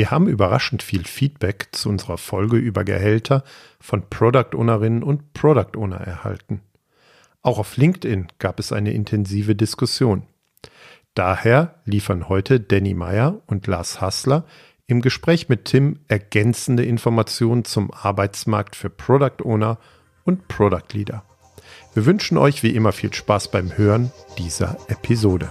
Wir haben überraschend viel Feedback zu unserer Folge über Gehälter von Product Ownerinnen und Product Owner erhalten. Auch auf LinkedIn gab es eine intensive Diskussion. Daher liefern heute Danny Meyer und Lars Hassler im Gespräch mit Tim ergänzende Informationen zum Arbeitsmarkt für Product Owner und Product Leader. Wir wünschen euch wie immer viel Spaß beim Hören dieser Episode.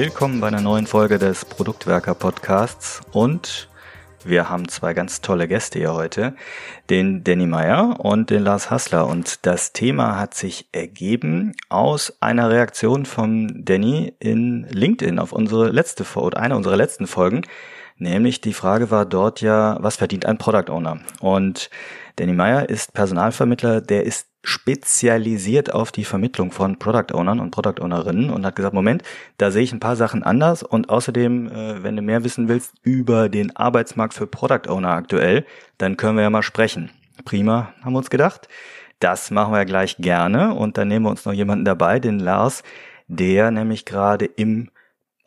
Willkommen bei einer neuen Folge des Produktwerker Podcasts. Und wir haben zwei ganz tolle Gäste hier heute, den Danny Meyer und den Lars Hassler. Und das Thema hat sich ergeben aus einer Reaktion von Danny in LinkedIn auf unsere letzte oder eine unserer letzten Folgen, nämlich die Frage war dort ja, was verdient ein Product Owner? Und Danny Meyer ist Personalvermittler, der ist spezialisiert auf die Vermittlung von Product Ownern und Product Ownerinnen und hat gesagt, Moment, da sehe ich ein paar Sachen anders und außerdem, äh, wenn du mehr wissen willst über den Arbeitsmarkt für Product Owner aktuell, dann können wir ja mal sprechen. Prima, haben wir uns gedacht. Das machen wir ja gleich gerne und dann nehmen wir uns noch jemanden dabei, den Lars, der nämlich gerade im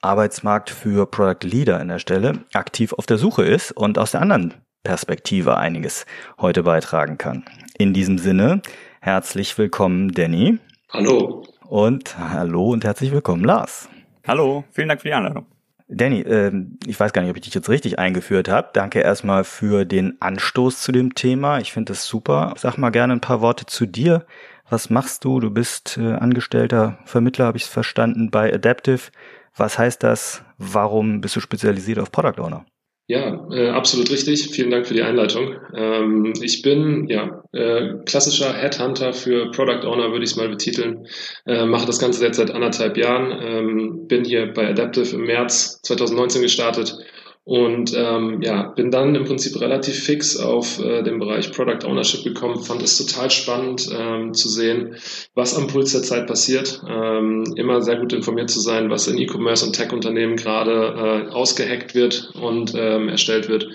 Arbeitsmarkt für Product Leader an der Stelle aktiv auf der Suche ist und aus der anderen Perspektive einiges heute beitragen kann. In diesem Sinne, Herzlich willkommen, Danny. Hallo. Und hallo und herzlich willkommen, Lars. Hallo, vielen Dank für die Einladung. Danny, äh, ich weiß gar nicht, ob ich dich jetzt richtig eingeführt habe. Danke erstmal für den Anstoß zu dem Thema. Ich finde das super. Sag mal gerne ein paar Worte zu dir. Was machst du? Du bist äh, angestellter Vermittler, habe ich es verstanden, bei Adaptive. Was heißt das? Warum bist du spezialisiert auf Product Owner? Ja, äh, absolut richtig. Vielen Dank für die Einleitung. Ähm, ich bin ja äh, klassischer Headhunter für Product Owner, würde ich es mal betiteln. Äh, mache das Ganze jetzt seit anderthalb Jahren. Ähm, bin hier bei Adaptive im März 2019 gestartet und ähm, ja, bin dann im Prinzip relativ fix auf äh, den Bereich Product Ownership gekommen, fand es total spannend ähm, zu sehen, was am Puls der Zeit passiert, ähm, immer sehr gut informiert zu sein, was in E-Commerce und Tech-Unternehmen gerade äh, ausgeheckt wird und ähm, erstellt wird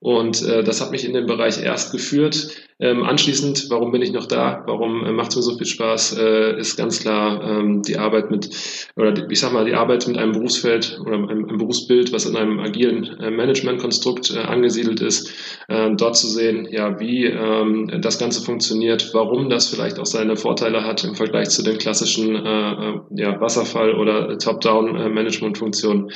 und äh, das hat mich in den Bereich erst geführt. Ähm, anschließend, warum bin ich noch da? Warum äh, macht es mir so viel Spaß? Äh, ist ganz klar ähm, die Arbeit mit, oder die, ich sag mal, die Arbeit mit einem Berufsfeld oder einem, einem Berufsbild, was in einem agilen äh, Managementkonstrukt äh, angesiedelt ist, äh, dort zu sehen, ja, wie ähm, das Ganze funktioniert, warum das vielleicht auch seine Vorteile hat im Vergleich zu den klassischen äh, äh ja, Wasserfall- oder Top-Down-Management-Funktionen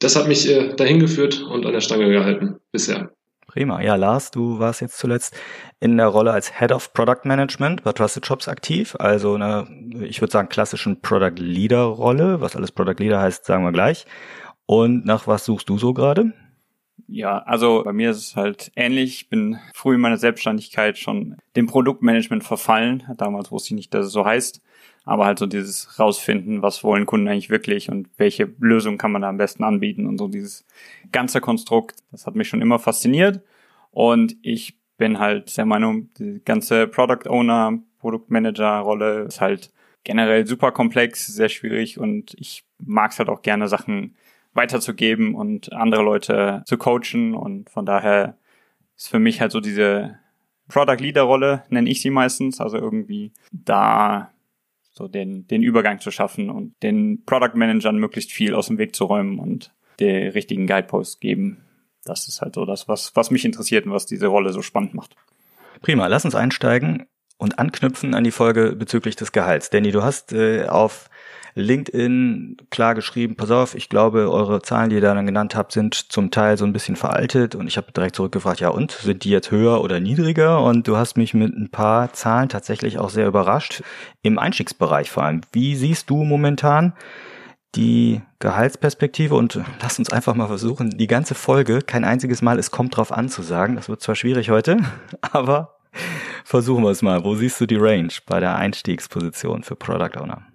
das hat mich äh, dahin geführt und an der Stange gehalten bisher. Prima. Ja, Lars, du warst jetzt zuletzt in der Rolle als Head of Product Management bei Trusted Shops aktiv. Also eine, ich würde sagen, klassischen Product Leader Rolle. Was alles Product Leader heißt, sagen wir gleich. Und nach was suchst du so gerade? Ja, also bei mir ist es halt ähnlich. Ich bin früh in meiner Selbstständigkeit schon dem Produktmanagement verfallen. Damals wusste ich nicht, dass es so heißt aber halt so dieses rausfinden, was wollen Kunden eigentlich wirklich und welche Lösung kann man da am besten anbieten und so dieses ganze Konstrukt, das hat mich schon immer fasziniert. Und ich bin halt der Meinung, die ganze Product Owner, Produktmanager Rolle ist halt generell super komplex, sehr schwierig und ich mag es halt auch gerne Sachen weiterzugeben und andere Leute zu coachen und von daher ist für mich halt so diese Product Leader Rolle, nenne ich sie meistens, also irgendwie da so den, den Übergang zu schaffen und den Product Managern möglichst viel aus dem Weg zu räumen und der richtigen Guidepost geben. Das ist halt so das, was, was mich interessiert und was diese Rolle so spannend macht. Prima, lass uns einsteigen und anknüpfen an die Folge bezüglich des Gehalts. Danny, du hast äh, auf LinkedIn klar geschrieben, pass auf, ich glaube, eure Zahlen, die ihr da dann genannt habt, sind zum Teil so ein bisschen veraltet. Und ich habe direkt zurückgefragt, ja und, sind die jetzt höher oder niedriger? Und du hast mich mit ein paar Zahlen tatsächlich auch sehr überrascht, im Einstiegsbereich vor allem. Wie siehst du momentan die Gehaltsperspektive? Und lass uns einfach mal versuchen, die ganze Folge, kein einziges Mal, es kommt drauf an zu sagen. Das wird zwar schwierig heute, aber versuchen wir es mal. Wo siehst du die Range bei der Einstiegsposition für Product Owner?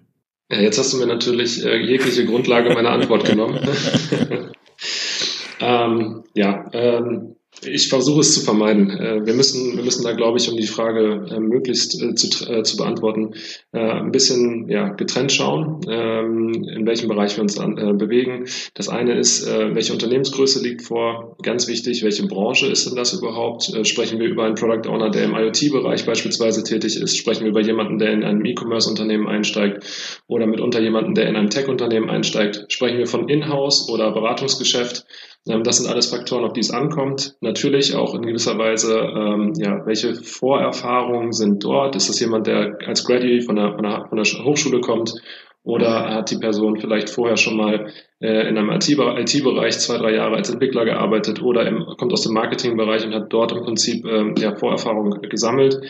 Ja, jetzt hast du mir natürlich äh, jegliche Grundlage meiner Antwort genommen. ähm, ja, ähm, Ich versuche es zu vermeiden. Äh, wir müssen, wir müssen da, glaube ich, um die Frage äh, möglichst äh, zu, zu beantworten, ein bisschen ja, getrennt schauen, ähm, in welchem Bereich wir uns bewegen. Das eine ist, welche Unternehmensgröße liegt vor? Ganz wichtig, welche Branche ist denn das überhaupt? Sprechen wir über einen Product Owner, der im IoT-Bereich beispielsweise tätig ist? Sprechen wir über jemanden, der in einem E-Commerce-Unternehmen einsteigt oder mitunter jemanden, der in einem Tech-Unternehmen einsteigt? Sprechen wir von Inhouse oder Beratungsgeschäft? Ähm, das sind alles Faktoren, auf die es ankommt. Natürlich auch in gewisser Weise, ähm, ja, welche Vorerfahrungen sind dort? Ist das jemand, der als Graduate von der, von der, von der Hochschule kommt? Oder hat die Person vielleicht vorher schon mal äh, in einem IT-Bereich zwei, drei Jahre als Entwickler gearbeitet oder im, kommt aus dem Marketingbereich und hat dort im Prinzip ähm, ja, Vorerfahrungen gesammelt?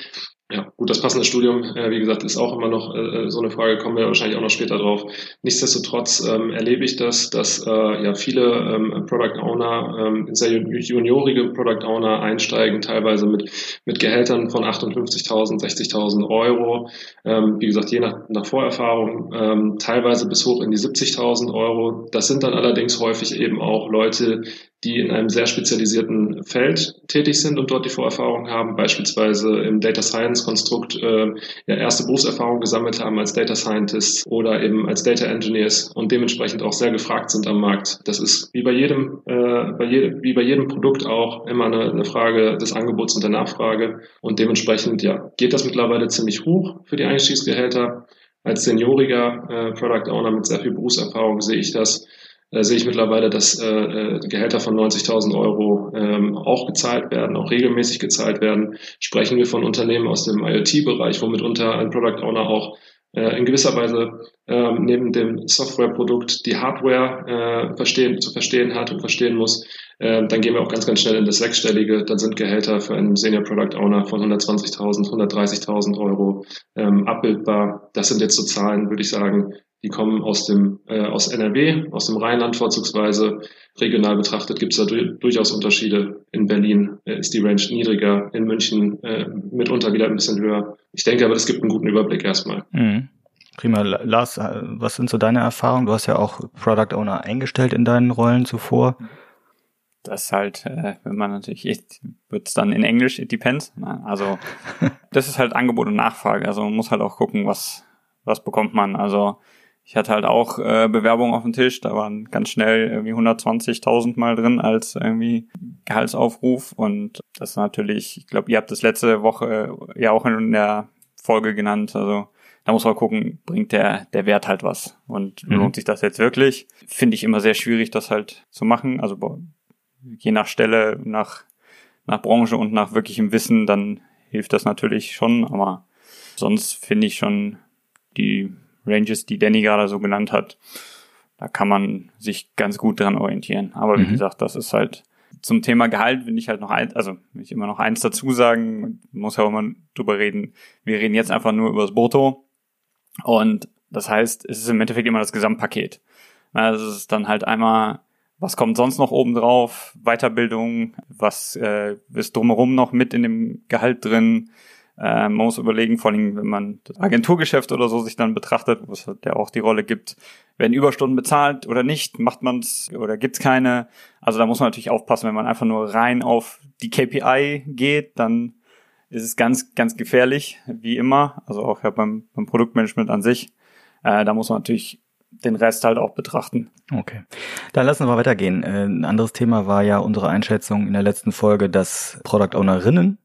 Ja, gut, das passende Studium, äh, wie gesagt, ist auch immer noch äh, so eine Frage, kommen wir wahrscheinlich auch noch später drauf. Nichtsdestotrotz ähm, erlebe ich das, dass äh, ja viele ähm, Product Owner, ähm, sehr juniorige Product Owner einsteigen, teilweise mit, mit Gehältern von 58.000, 60.000 Euro. Ähm, wie gesagt, je nach, nach Vorerfahrung, ähm, teilweise bis hoch in die 70.000 Euro. Das sind dann allerdings häufig eben auch Leute, die in einem sehr spezialisierten Feld tätig sind und dort die Vorerfahrung haben, beispielsweise im Data Science Konstrukt äh, ja, erste Berufserfahrung gesammelt haben als Data Scientists oder eben als Data Engineers und dementsprechend auch sehr gefragt sind am Markt. Das ist wie bei jedem, äh, bei jedem wie bei jedem Produkt auch immer eine, eine Frage des Angebots und der Nachfrage und dementsprechend ja geht das mittlerweile ziemlich hoch für die Einstiegsgehälter. Als senioriger äh, Product Owner mit sehr viel Berufserfahrung sehe ich das äh, sehe ich mittlerweile, dass äh, äh Gehälter von 90.000 Euro ähm, auch gezahlt werden, auch regelmäßig gezahlt werden. Sprechen wir von Unternehmen aus dem IoT-Bereich, womit unter ein Product Owner auch äh, in gewisser Weise äh, neben dem Softwareprodukt die Hardware äh, verstehen, zu verstehen hat und verstehen muss, äh, dann gehen wir auch ganz, ganz schnell in das Sechsstellige. Dann sind Gehälter für einen Senior Product Owner von 120.000, 130.000 Euro ähm, abbildbar. Das sind jetzt so Zahlen, würde ich sagen, die kommen aus dem äh, aus NRW, aus dem Rheinland vorzugsweise. Regional betrachtet gibt es da du durchaus Unterschiede. In Berlin äh, ist die Range niedriger, in München äh, mitunter wieder ein bisschen höher. Ich denke aber, das gibt einen guten Überblick erstmal. Mhm. Prima. Lars, äh, was sind so deine Erfahrungen? Du hast ja auch Product Owner eingestellt in deinen Rollen zuvor. Das ist halt, äh, wenn man natürlich, wird es dann in Englisch, it depends. Also das ist halt Angebot und Nachfrage. Also man muss halt auch gucken, was, was bekommt man. Also ich hatte halt auch äh, Bewerbungen auf dem Tisch, da waren ganz schnell irgendwie 120.000 mal drin als irgendwie Gehaltsaufruf. Und das ist natürlich, ich glaube, ihr habt das letzte Woche ja auch in der Folge genannt, also da muss man gucken, bringt der, der Wert halt was? Und mhm. lohnt sich das jetzt wirklich? Finde ich immer sehr schwierig, das halt zu machen, also je nach Stelle, nach, nach Branche und nach wirklichem Wissen, dann hilft das natürlich schon, aber sonst finde ich schon die Ranges, die Danny gerade so genannt hat, da kann man sich ganz gut dran orientieren. Aber wie mhm. gesagt, das ist halt zum Thema Gehalt, will ich halt noch ein, also will ich immer noch eins dazu sagen, muss ja auch immer drüber reden. Wir reden jetzt einfach nur über das Brutto. Und das heißt, es ist im Endeffekt immer das Gesamtpaket. Also es ist dann halt einmal, was kommt sonst noch oben drauf? Weiterbildung, was äh, ist drumherum noch mit in dem Gehalt drin? Äh, man muss überlegen, vor allem wenn man das Agenturgeschäft oder so sich dann betrachtet, wo es ja auch die Rolle gibt, werden Überstunden bezahlt oder nicht, macht man es oder gibt's keine. Also da muss man natürlich aufpassen, wenn man einfach nur rein auf die KPI geht, dann ist es ganz, ganz gefährlich, wie immer. Also auch ja beim, beim Produktmanagement an sich. Äh, da muss man natürlich den Rest halt auch betrachten. Okay. Dann lassen wir weitergehen. Äh, ein anderes Thema war ja unsere Einschätzung in der letzten Folge, dass Product Ownerinnen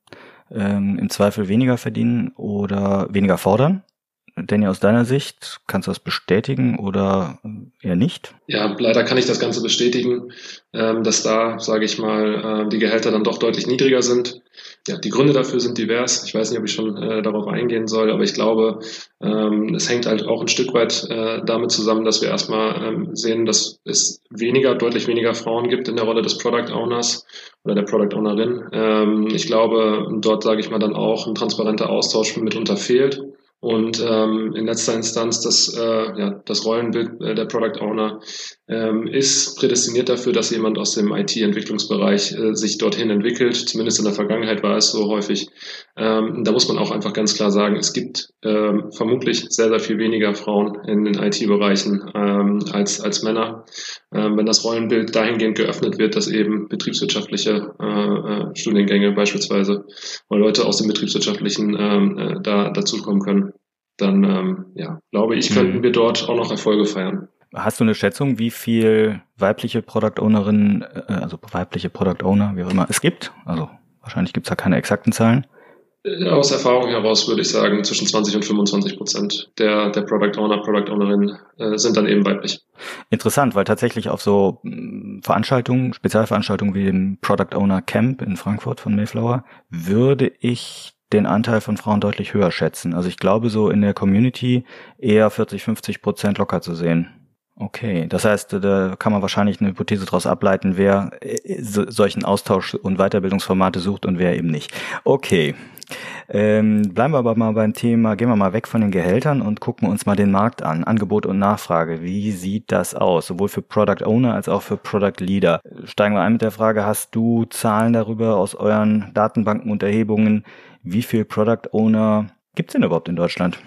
ähm, im Zweifel weniger verdienen oder weniger fordern? Danny, aus deiner Sicht, kannst du das bestätigen oder eher nicht? Ja, leider kann ich das Ganze bestätigen, ähm, dass da, sage ich mal, äh, die Gehälter dann doch deutlich niedriger sind. Ja, die Gründe dafür sind divers. Ich weiß nicht, ob ich schon äh, darauf eingehen soll, aber ich glaube, ähm, es hängt halt auch ein Stück weit äh, damit zusammen, dass wir erstmal ähm, sehen, dass es weniger, deutlich weniger Frauen gibt in der Rolle des Product Owners oder der Product Ownerin. ich glaube, dort sage ich mal dann auch ein transparenter Austausch mitunter fehlt und ähm, in letzter Instanz das, äh, ja, das Rollenbild äh, der Product Owner ähm, ist prädestiniert dafür, dass jemand aus dem IT-Entwicklungsbereich äh, sich dorthin entwickelt. Zumindest in der Vergangenheit war es so häufig. Ähm, da muss man auch einfach ganz klar sagen, es gibt ähm, vermutlich sehr, sehr viel weniger Frauen in den IT-Bereichen ähm, als, als Männer. Ähm, wenn das Rollenbild dahingehend geöffnet wird, dass eben betriebswirtschaftliche äh, äh, Studiengänge beispielsweise oder Leute aus dem betriebswirtschaftlichen ähm, äh, da dazukommen können, dann ähm, ja, glaube ich, könnten mhm. wir dort auch noch Erfolge feiern. Hast du eine Schätzung, wie viel weibliche Product Ownerinnen, äh, also weibliche Product Owner, wie auch immer, es gibt? Also wahrscheinlich gibt es da keine exakten Zahlen. Äh, aus Erfahrung heraus würde ich sagen, zwischen 20 und 25 Prozent der, der Product Owner, Product Ownerinnen äh, sind dann eben weiblich. Interessant, weil tatsächlich auf so mm, Veranstaltungen, Spezialveranstaltungen wie dem Product Owner Camp in Frankfurt von Mayflower, würde ich den Anteil von Frauen deutlich höher schätzen. Also ich glaube so in der Community eher 40, 50 Prozent locker zu sehen. Okay, das heißt, da kann man wahrscheinlich eine Hypothese daraus ableiten, wer äh, solchen Austausch und Weiterbildungsformate sucht und wer eben nicht. Okay, ähm, bleiben wir aber mal beim Thema, gehen wir mal weg von den Gehältern und gucken uns mal den Markt an. Angebot und Nachfrage. Wie sieht das aus? Sowohl für Product Owner als auch für Product Leader. Steigen wir ein mit der Frage, hast du Zahlen darüber aus euren Datenbanken und Erhebungen, wie viel Product Owner gibt es denn überhaupt in Deutschland?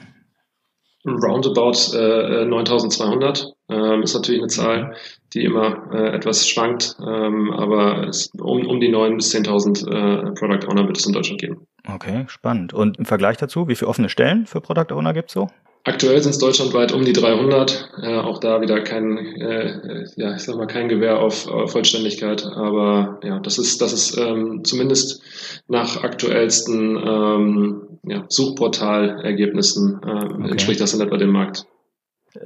Roundabout äh, 9200 ähm, ist natürlich eine Zahl, die immer äh, etwas schwankt, ähm, aber es, um, um die 9.000 bis 10.000 äh, Product Owner wird es in Deutschland geben. Okay, spannend. Und im Vergleich dazu, wie viele offene Stellen für Product Owner gibt es so? Aktuell sind es deutschlandweit um die 300. Äh, auch da wieder kein, äh, ja, ich sag mal kein Gewehr auf, auf Vollständigkeit. Aber ja, das ist, das ist ähm, zumindest nach aktuellsten ähm, ja, Suchportalergebnissen äh, okay. entspricht das in etwa dem Markt.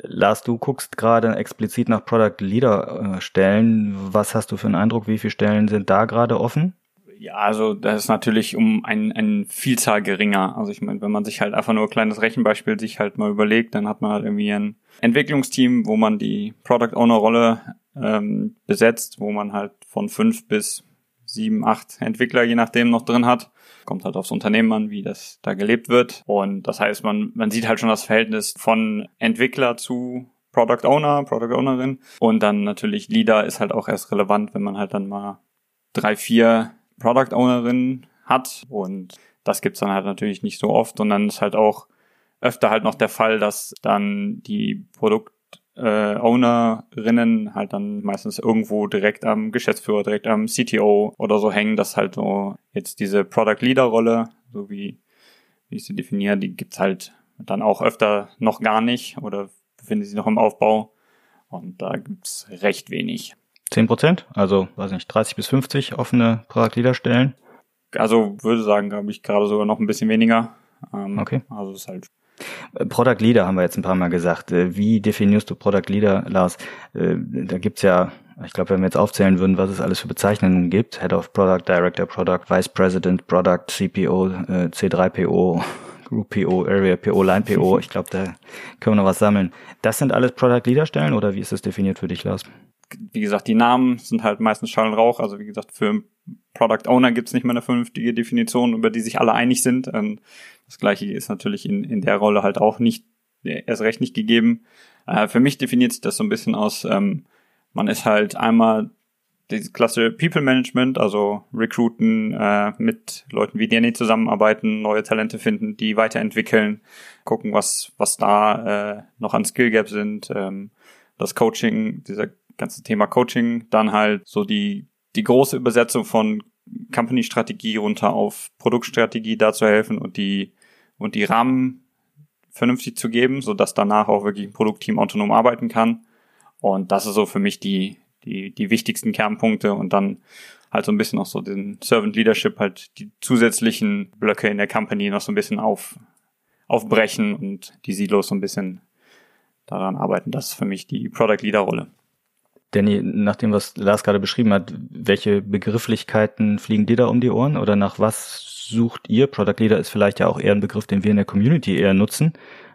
Lars, du guckst gerade explizit nach Product Leader äh, Stellen. Was hast du für einen Eindruck? Wie viele Stellen sind da gerade offen? Ja, also das ist natürlich um ein, ein Vielzahl geringer. Also ich meine, wenn man sich halt einfach nur ein kleines Rechenbeispiel sich halt mal überlegt, dann hat man halt irgendwie ein Entwicklungsteam, wo man die Product Owner Rolle ähm, besetzt, wo man halt von fünf bis sieben, acht Entwickler je nachdem noch drin hat. Kommt halt aufs Unternehmen an, wie das da gelebt wird. Und das heißt, man, man sieht halt schon das Verhältnis von Entwickler zu Product Owner, Product Ownerin. Und dann natürlich Leader ist halt auch erst relevant, wenn man halt dann mal drei, vier Product Ownerin hat und das gibt's dann halt natürlich nicht so oft und dann ist halt auch öfter halt noch der Fall, dass dann die Produkt äh, Ownerinnen halt dann meistens irgendwo direkt am Geschäftsführer, direkt am CTO oder so hängen, dass halt so jetzt diese Product Leader Rolle, so wie, wie ich sie definiere, die gibt's halt dann auch öfter noch gar nicht oder befinden sich noch im Aufbau und da gibt's recht wenig. 10 Prozent, also weiß nicht, 30 bis 50 offene Product Leader Stellen. Also würde sagen, glaube ich, gerade sogar noch ein bisschen weniger. Ähm, okay. Also es ist halt Product Leader haben wir jetzt ein paar Mal gesagt. Äh, wie definierst du Product Leader, Lars? Äh, da gibt's ja, ich glaube, wenn wir jetzt aufzählen würden, was es alles für Bezeichnungen gibt, Head of Product, Director Product, Vice President Product, CPO, C3PO, Group PO, Area PO, Line PO, ich glaube, da können wir noch was sammeln. Das sind alles Product Leader Stellen oder wie ist das definiert für dich, Lars? Wie gesagt, die Namen sind halt meistens Schall und Rauch. Also wie gesagt, für Product Owner gibt es nicht mehr eine vernünftige Definition, über die sich alle einig sind. Ähm, das gleiche ist natürlich in, in der Rolle halt auch nicht, erst recht nicht gegeben. Äh, für mich definiert sich das so ein bisschen aus, ähm, man ist halt einmal die klasse People Management, also Recruiten, äh, mit Leuten wie Danny zusammenarbeiten, neue Talente finden, die weiterentwickeln, gucken, was, was da äh, noch an Skill Gap sind, ähm, das Coaching, dieser ganze Thema Coaching, dann halt so die, die große Übersetzung von Company-Strategie runter auf Produktstrategie da zu helfen und die, und die Rahmen vernünftig zu geben, so dass danach auch wirklich ein Produktteam autonom arbeiten kann. Und das ist so für mich die, die, die wichtigsten Kernpunkte und dann halt so ein bisschen noch so den Servant Leadership, halt die zusätzlichen Blöcke in der Company noch so ein bisschen auf, aufbrechen und die Silos so ein bisschen daran arbeiten. Das ist für mich die Product Leader Rolle. Danny, nach dem, was Lars gerade beschrieben hat, welche Begrifflichkeiten fliegen dir da um die Ohren oder nach was sucht ihr? Product Leader ist vielleicht ja auch eher ein Begriff, den wir in der Community eher nutzen.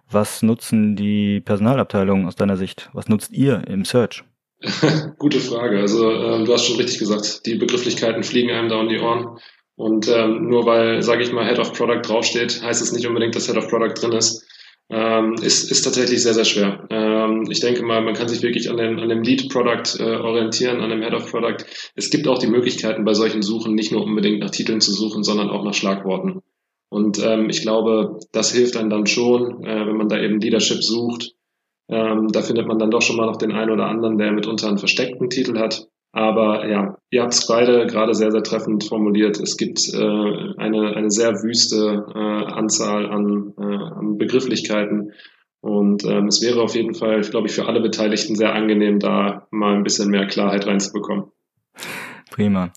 Was nutzen die Personalabteilungen aus deiner Sicht? Was nutzt ihr im Search? Gute Frage. Also ähm, du hast schon richtig gesagt, die Begrifflichkeiten fliegen einem da um die Ohren. Und ähm, nur weil, sage ich mal, Head of Product draufsteht, heißt es nicht unbedingt, dass Head of Product drin ist. Ähm, ist, ist tatsächlich sehr, sehr schwer. Ähm, ich denke mal, man kann sich wirklich an dem, an dem Lead-Product äh, orientieren, an dem Head-of-Product. Es gibt auch die Möglichkeiten, bei solchen Suchen nicht nur unbedingt nach Titeln zu suchen, sondern auch nach Schlagworten. Und ähm, ich glaube, das hilft einem dann schon, äh, wenn man da eben Leadership sucht. Ähm, da findet man dann doch schon mal noch den einen oder anderen, der mitunter einen versteckten Titel hat. Aber ja, ihr habt es beide gerade sehr, sehr treffend formuliert. Es gibt äh, eine, eine sehr wüste äh, Anzahl an, äh, an Begrifflichkeiten. Und ähm, es wäre auf jeden Fall, glaube ich, für alle Beteiligten sehr angenehm, da mal ein bisschen mehr Klarheit reinzubekommen. Prima.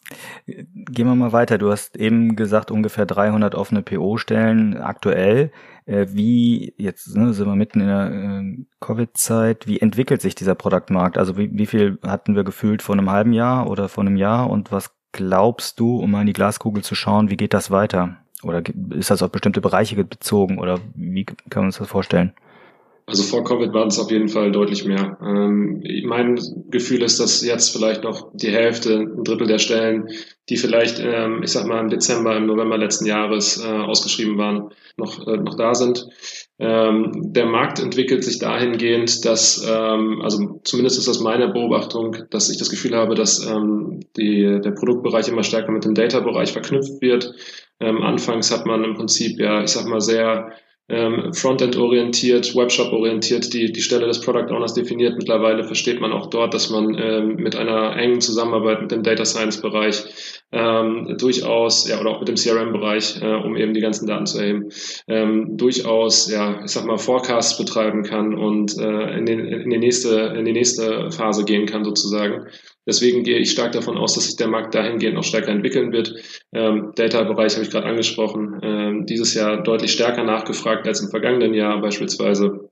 Gehen wir mal weiter. Du hast eben gesagt, ungefähr 300 offene PO-Stellen aktuell. Äh, wie, jetzt ne, sind wir mitten in der äh, Covid-Zeit, wie entwickelt sich dieser Produktmarkt? Also wie, wie viel hatten wir gefühlt vor einem halben Jahr oder vor einem Jahr und was glaubst du, um mal in die Glaskugel zu schauen, wie geht das weiter? Oder ist das auf bestimmte Bereiche bezogen oder wie kann man uns das vorstellen? Also vor Covid waren es auf jeden Fall deutlich mehr. Ähm, mein Gefühl ist, dass jetzt vielleicht noch die Hälfte, ein Drittel der Stellen, die vielleicht, ähm, ich sag mal, im Dezember, im November letzten Jahres äh, ausgeschrieben waren, noch, äh, noch da sind. Ähm, der Markt entwickelt sich dahingehend, dass, ähm, also zumindest ist das meine Beobachtung, dass ich das Gefühl habe, dass ähm, die, der Produktbereich immer stärker mit dem Data-Bereich verknüpft wird. Ähm, anfangs hat man im Prinzip ja, ich sag mal, sehr ähm, Frontend-orientiert, Webshop-orientiert die, die Stelle des Product Owners definiert. Mittlerweile versteht man auch dort, dass man ähm, mit einer engen Zusammenarbeit mit dem Data Science-Bereich ähm, durchaus, ja, oder auch mit dem CRM-Bereich, äh, um eben die ganzen Daten zu erheben, ähm, durchaus, ja, ich sag mal, Forecasts betreiben kann und äh, in, den, in, die nächste, in die nächste Phase gehen kann sozusagen. Deswegen gehe ich stark davon aus, dass sich der Markt dahingehend noch stärker entwickeln wird. Ähm, Data-Bereich habe ich gerade angesprochen. Ähm, dieses Jahr deutlich stärker nachgefragt als im vergangenen Jahr beispielsweise.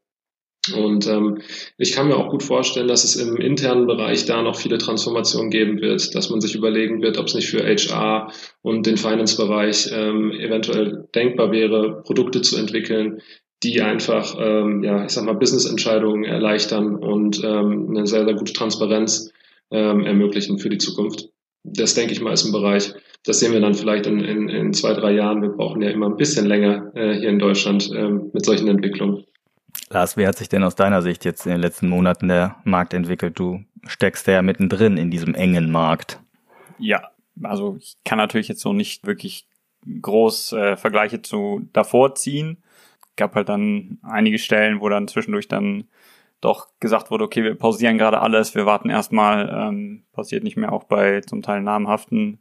Und ähm, ich kann mir auch gut vorstellen, dass es im internen Bereich da noch viele Transformationen geben wird, dass man sich überlegen wird, ob es nicht für HR und den Finance-Bereich ähm, eventuell denkbar wäre, Produkte zu entwickeln, die einfach, ähm, ja, ich sag mal, Business-Entscheidungen erleichtern und ähm, eine sehr, sehr gute Transparenz ähm, ermöglichen für die Zukunft. Das denke ich mal ist ein Bereich, das sehen wir dann vielleicht in, in, in zwei, drei Jahren. Wir brauchen ja immer ein bisschen länger äh, hier in Deutschland ähm, mit solchen Entwicklungen. Lars, wie hat sich denn aus deiner Sicht jetzt in den letzten Monaten der Markt entwickelt? Du steckst ja mittendrin in diesem engen Markt. Ja, also ich kann natürlich jetzt so nicht wirklich groß äh, Vergleiche zu davor ziehen. Gab halt dann einige Stellen, wo dann zwischendurch dann doch gesagt wurde, okay, wir pausieren gerade alles, wir warten erstmal, ähm, passiert nicht mehr auch bei zum Teil namhaften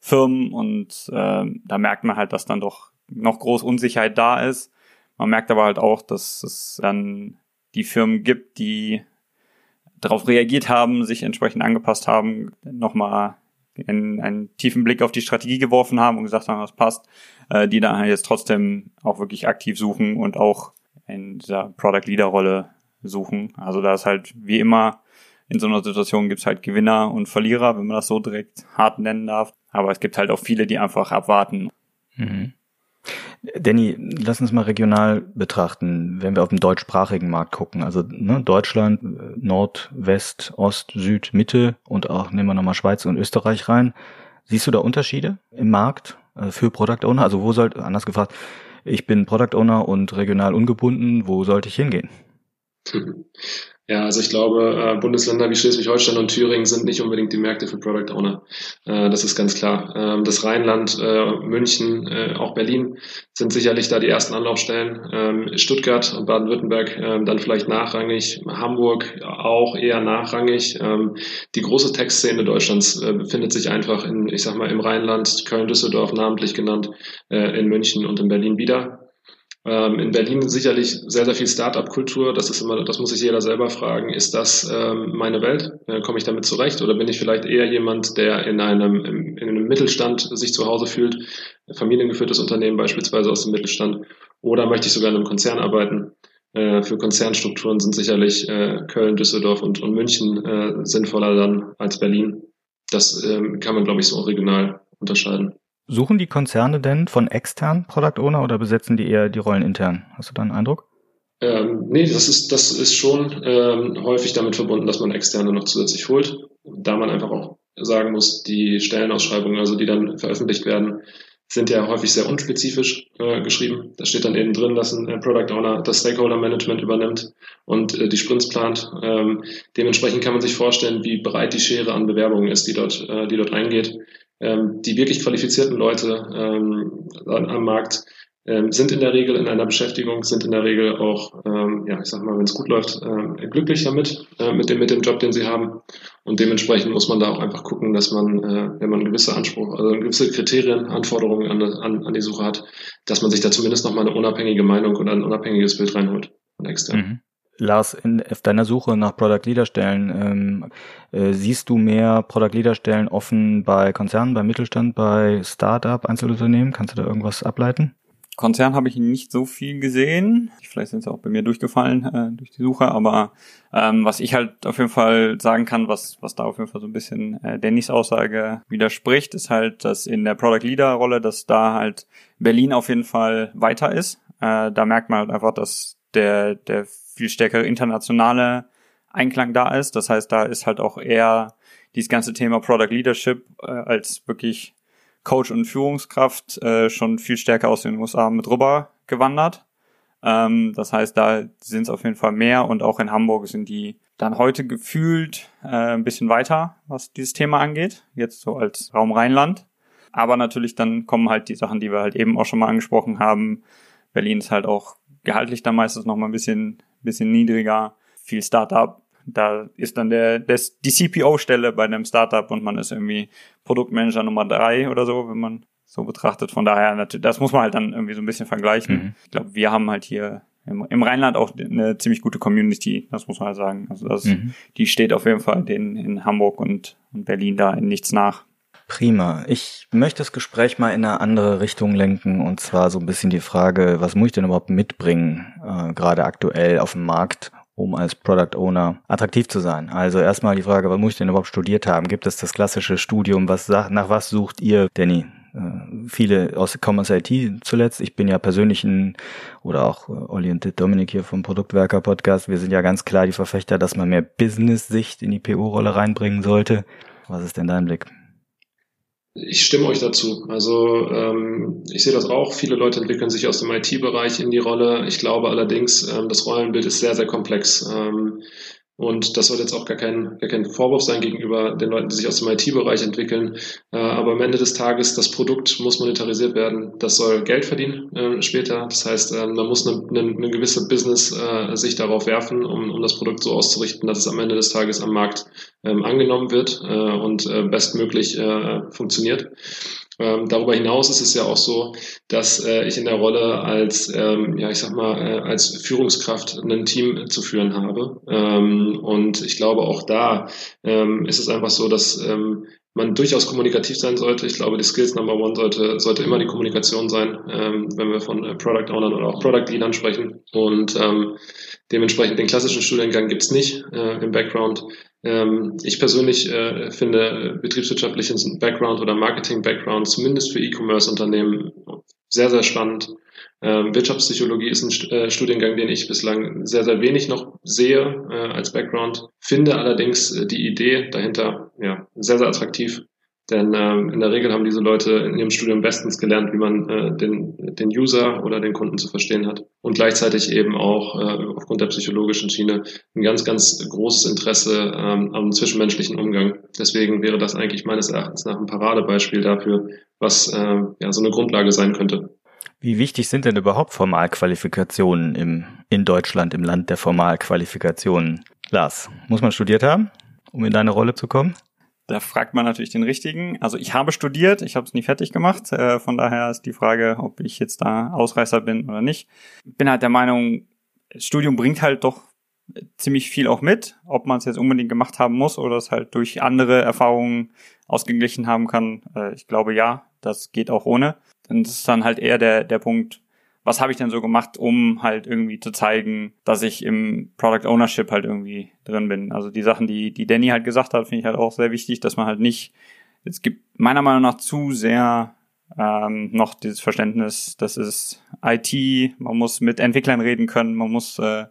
Firmen und ähm, da merkt man halt, dass dann doch noch groß Unsicherheit da ist. Man merkt aber halt auch, dass es dann die Firmen gibt, die darauf reagiert haben, sich entsprechend angepasst haben, nochmal einen, einen tiefen Blick auf die Strategie geworfen haben und gesagt haben, was passt, äh, die dann halt jetzt trotzdem auch wirklich aktiv suchen und auch in dieser Product Leader Rolle suchen. Also da ist halt wie immer in so einer Situation gibt's halt Gewinner und Verlierer, wenn man das so direkt hart nennen darf. Aber es gibt halt auch viele, die einfach abwarten. Mhm. Danny, lass uns mal regional betrachten, wenn wir auf den deutschsprachigen Markt gucken. Also ne, Deutschland, Nord, West, Ost, Süd, Mitte und auch nehmen wir nochmal Schweiz und Österreich rein. Siehst du da Unterschiede im Markt äh, für Product Owner? Also wo sollte, anders gefragt, ich bin Product Owner und regional ungebunden, wo sollte ich hingehen? Ja, also ich glaube, äh, Bundesländer wie Schleswig-Holstein und Thüringen sind nicht unbedingt die Märkte für Product Owner. Äh, das ist ganz klar. Ähm, das Rheinland, äh, München, auch Berlin sind sicherlich da die ersten Anlaufstellen. Ähm, Stuttgart und Baden-Württemberg ähm, dann vielleicht nachrangig. Hamburg auch eher nachrangig. Die große Tech-Szene Deutschlands befindet sich einfach in, ich sag mal, im Rheinland, Köln, Düsseldorf namentlich genannt, in München und in Berlin wieder. Ähm, in Berlin sicherlich sehr, sehr viel Startup-Kultur. Das ist immer, das muss sich jeder selber fragen. Ist das ähm, meine Welt? Äh, Komme ich damit zurecht? Oder bin ich vielleicht eher jemand, der in einem, in, in einem Mittelstand sich zu Hause fühlt? Familiengeführtes Unternehmen beispielsweise aus dem Mittelstand. Oder möchte ich sogar in einem Konzern arbeiten? Äh, für Konzernstrukturen sind sicherlich äh, Köln, Düsseldorf und, und München äh, sinnvoller dann als Berlin. Das ähm, kann man, glaube ich, so regional unterscheiden. Suchen die Konzerne denn von externen Product Owner oder besetzen die eher die Rollen intern? Hast du da einen Eindruck? Ähm, nee, das ist, das ist schon ähm, häufig damit verbunden, dass man externe noch zusätzlich holt, da man einfach auch sagen muss, die Stellenausschreibungen, also die dann veröffentlicht werden, sind ja häufig sehr unspezifisch äh, geschrieben. Da steht dann eben drin, dass ein Product Owner das Stakeholder Management übernimmt und äh, die Sprints plant. Ähm, dementsprechend kann man sich vorstellen, wie breit die Schere an Bewerbungen ist, die dort, äh, die dort eingeht. Ähm, die wirklich qualifizierten Leute ähm, am Markt ähm, sind in der Regel in einer Beschäftigung, sind in der Regel auch, ähm, ja, ich sag mal, wenn es gut läuft, äh, glücklich damit, äh, mit, dem, mit dem Job, den sie haben. Und dementsprechend muss man da auch einfach gucken, dass man, äh, wenn man gewisse Anspruch, also gewisse Kriterien, Anforderungen an, an, an die Suche hat, dass man sich da zumindest nochmal eine unabhängige Meinung oder ein unabhängiges Bild reinholt von extern. Mhm. Lars, in, auf deiner Suche nach Product Leader Stellen, ähm, äh, siehst du mehr Product Leader Stellen offen bei Konzernen, bei Mittelstand, bei Startup, Einzelunternehmen? Kannst du da irgendwas ableiten? Konzern habe ich nicht so viel gesehen. Vielleicht sind sie auch bei mir durchgefallen äh, durch die Suche, aber ähm, was ich halt auf jeden Fall sagen kann, was, was da auf jeden Fall so ein bisschen äh, Dannys Aussage widerspricht, ist halt, dass in der Product Leader Rolle, dass da halt Berlin auf jeden Fall weiter ist. Äh, da merkt man halt einfach, dass der, der viel stärkere internationale Einklang da ist. Das heißt, da ist halt auch eher dieses ganze Thema Product Leadership äh, als wirklich Coach und Führungskraft äh, schon viel stärker aus den USA mit rüber gewandert. Ähm, das heißt, da sind es auf jeden Fall mehr und auch in Hamburg sind die dann heute gefühlt äh, ein bisschen weiter, was dieses Thema angeht, jetzt so als Raum Rheinland. Aber natürlich dann kommen halt die Sachen, die wir halt eben auch schon mal angesprochen haben. Berlin ist halt auch gehaltlich dann meistens noch mal ein bisschen, bisschen niedriger. Viel Startup, da ist dann der, der die CPO-Stelle bei einem Startup und man ist irgendwie Produktmanager Nummer drei oder so, wenn man so betrachtet. Von daher, natürlich, das muss man halt dann irgendwie so ein bisschen vergleichen. Mhm. Ich glaube, wir haben halt hier im, im Rheinland auch eine ziemlich gute Community, das muss man halt sagen. Also das, mhm. die steht auf jeden Fall den in Hamburg und, und Berlin da in nichts nach. Prima. Ich möchte das Gespräch mal in eine andere Richtung lenken und zwar so ein bisschen die Frage, was muss ich denn überhaupt mitbringen, äh, gerade aktuell auf dem Markt, um als Product Owner attraktiv zu sein. Also erstmal die Frage, was muss ich denn überhaupt studiert haben? Gibt es das klassische Studium? Was nach was sucht ihr, Danny? Äh, viele aus Commerce IT zuletzt. Ich bin ja persönlich ein, oder auch äh, Olli und Dominik hier vom Produktwerker Podcast. Wir sind ja ganz klar die Verfechter, dass man mehr Business-Sicht in die PO-Rolle reinbringen sollte. Was ist denn dein Blick? Ich stimme euch dazu. Also ähm, ich sehe das auch. Viele Leute entwickeln sich aus dem IT-Bereich in die Rolle. Ich glaube allerdings, ähm, das Rollenbild ist sehr, sehr komplex. Ähm, und das soll jetzt auch gar kein, gar kein Vorwurf sein gegenüber den Leuten, die sich aus dem IT-Bereich entwickeln. Äh, aber am Ende des Tages, das Produkt muss monetarisiert werden. Das soll Geld verdienen äh, später. Das heißt, äh, man muss eine, eine, eine gewisse Business äh, sich darauf werfen, um, um das Produkt so auszurichten, dass es am Ende des Tages am Markt ähm, angenommen wird und bestmöglich funktioniert. Ähm, darüber hinaus ist es ja auch so, dass äh, ich in der Rolle als, ähm, ja, ich sag mal, äh, als Führungskraft ein Team zu führen habe. Ähm, und ich glaube, auch da ähm, ist es einfach so, dass ähm, man durchaus kommunikativ sein sollte. Ich glaube, die Skills Number One sollte, sollte immer die Kommunikation sein, ähm, wenn wir von äh, Product Ownern oder auch Product Leadern sprechen. Und ähm, dementsprechend den klassischen Studiengang gibt's nicht äh, im Background. Ähm, ich persönlich äh, finde betriebswirtschaftlichen Background oder Marketing-Background zumindest für E-Commerce-Unternehmen sehr, sehr spannend. Ähm, Wirtschaftspsychologie ist ein äh, Studiengang, den ich bislang sehr, sehr wenig noch sehe äh, als Background. Finde allerdings äh, die Idee dahinter ja, sehr, sehr attraktiv denn ähm, in der Regel haben diese Leute in ihrem Studium bestens gelernt, wie man äh, den, den User oder den Kunden zu verstehen hat. Und gleichzeitig eben auch äh, aufgrund der psychologischen Schiene ein ganz, ganz großes Interesse ähm, am zwischenmenschlichen Umgang. Deswegen wäre das eigentlich meines Erachtens nach ein Paradebeispiel dafür, was äh, ja so eine Grundlage sein könnte. Wie wichtig sind denn überhaupt Formalqualifikationen im, in Deutschland, im Land der Formalqualifikationen? Lars, muss man studiert haben, um in deine Rolle zu kommen? Da fragt man natürlich den richtigen. Also ich habe studiert, ich habe es nie fertig gemacht. Äh, von daher ist die Frage, ob ich jetzt da Ausreißer bin oder nicht. Bin halt der Meinung, Studium bringt halt doch ziemlich viel auch mit. Ob man es jetzt unbedingt gemacht haben muss oder es halt durch andere Erfahrungen ausgeglichen haben kann. Äh, ich glaube ja, das geht auch ohne. Dann ist dann halt eher der, der Punkt, was habe ich denn so gemacht, um halt irgendwie zu zeigen, dass ich im Product Ownership halt irgendwie drin bin. Also die Sachen, die, die Danny halt gesagt hat, finde ich halt auch sehr wichtig, dass man halt nicht, es gibt meiner Meinung nach zu sehr ähm, noch dieses Verständnis, das ist IT, man muss mit Entwicklern reden können, man muss äh,